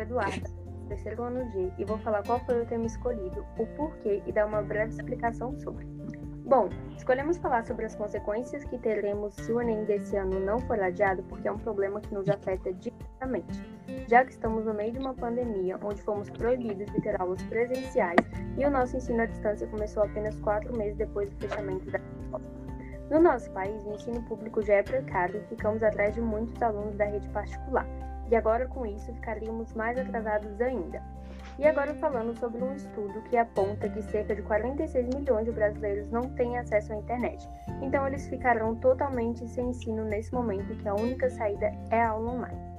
sou Eduarda, terceiro ano G, e vou falar qual foi o tema escolhido, o porquê e dar uma breve explicação sobre. Bom, escolhemos falar sobre as consequências que teremos se o Enem desse ano não for adiado, porque é um problema que nos afeta diretamente, já que estamos no meio de uma pandemia onde fomos proibidos de ter aulas presenciais e o nosso ensino à distância começou apenas quatro meses depois do fechamento da escola. No nosso país, o ensino público já é precário e ficamos atrás de muitos alunos da rede particular, e agora com isso ficaríamos mais atrasados ainda. E agora falando sobre um estudo que aponta que cerca de 46 milhões de brasileiros não têm acesso à internet. Então eles ficarão totalmente sem ensino nesse momento que a única saída é a aula online.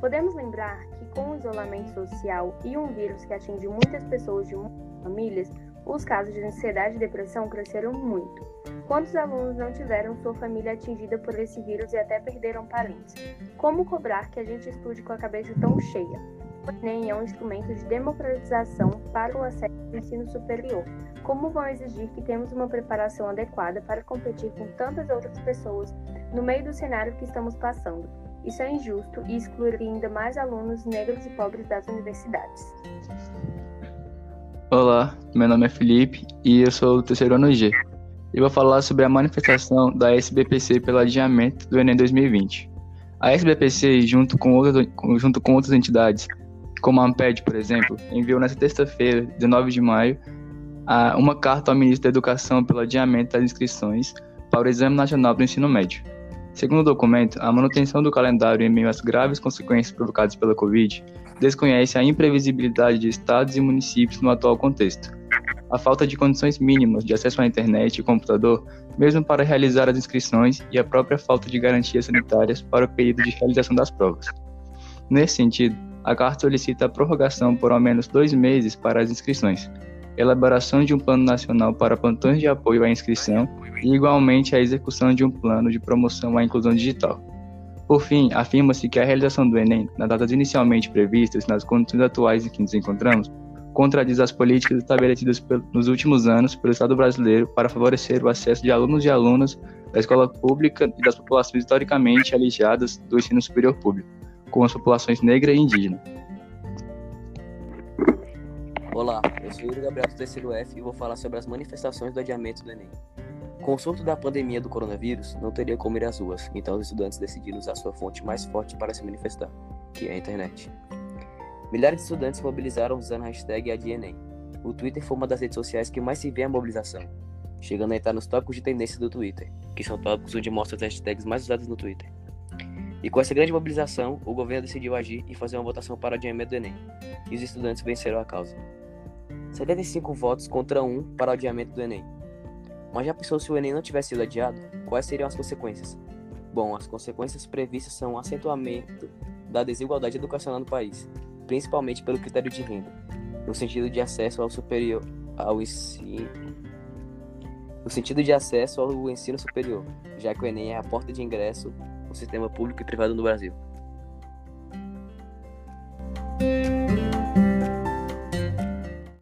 Podemos lembrar que com o isolamento social e um vírus que atinge muitas pessoas de muitas famílias, os casos de ansiedade e depressão cresceram muito. Quantos alunos não tiveram sua família atingida por esse vírus e até perderam parentes? Como cobrar que a gente estude com a cabeça tão cheia? O Enem é um instrumento de democratização para o acesso ao ensino superior. Como vão exigir que temos uma preparação adequada para competir com tantas outras pessoas no meio do cenário que estamos passando? Isso é injusto e excluiria ainda mais alunos negros e pobres das universidades. Olá, meu nome é Felipe e eu sou do terceiro ano G. E vou falar sobre a manifestação da SBPC pelo adiamento do Enem 2020. A SBPC, junto com, outras, junto com outras entidades, como a Amped, por exemplo, enviou nesta terça-feira, 19 de maio, uma carta ao ministro da Educação pelo adiamento das inscrições para o Exame Nacional do Ensino Médio. Segundo o documento, a manutenção do calendário em meio às graves consequências provocadas pela Covid desconhece a imprevisibilidade de estados e municípios no atual contexto, a falta de condições mínimas de acesso à internet e computador, mesmo para realizar as inscrições, e a própria falta de garantias sanitárias para o período de realização das provas. Nesse sentido, a carta solicita a prorrogação por ao menos dois meses para as inscrições, elaboração de um plano nacional para plantões de apoio à inscrição e, igualmente, a execução de um plano de promoção à inclusão digital. Por fim, afirma-se que a realização do Enem, nas datas inicialmente previstas nas condições atuais em que nos encontramos, contradiz as políticas estabelecidas nos últimos anos pelo Estado brasileiro para favorecer o acesso de alunos e alunas da escola pública e das populações historicamente alijadas do ensino superior público com as populações negra e indígena. Olá, eu sou Yuri Gabriel do terceiro F e vou falar sobre as manifestações do adiamento do Enem. Com o surto da pandemia do coronavírus, não teria como ir às ruas, então os estudantes decidiram usar sua fonte mais forte para se manifestar, que é a internet. Milhares de estudantes mobilizaram usando a hashtag ADNEM. O Twitter foi uma das redes sociais que mais se vê a mobilização, chegando a entrar nos tópicos de tendência do Twitter, que são tópicos onde mostra as hashtags mais usadas no Twitter. E com essa grande mobilização, o governo decidiu agir e fazer uma votação para o adiamento do Enem. E os estudantes venceram a causa. 75 votos contra 1 para o adiamento do Enem. Mas já pensou se o Enem não tivesse sido adiado? Quais seriam as consequências? Bom, as consequências previstas são o acentuamento da desigualdade educacional no país, principalmente pelo critério de renda, no sentido de acesso ao superior ao ensino no sentido de acesso ao ensino superior, já que o Enem é a porta de ingresso o sistema público e privado no Brasil.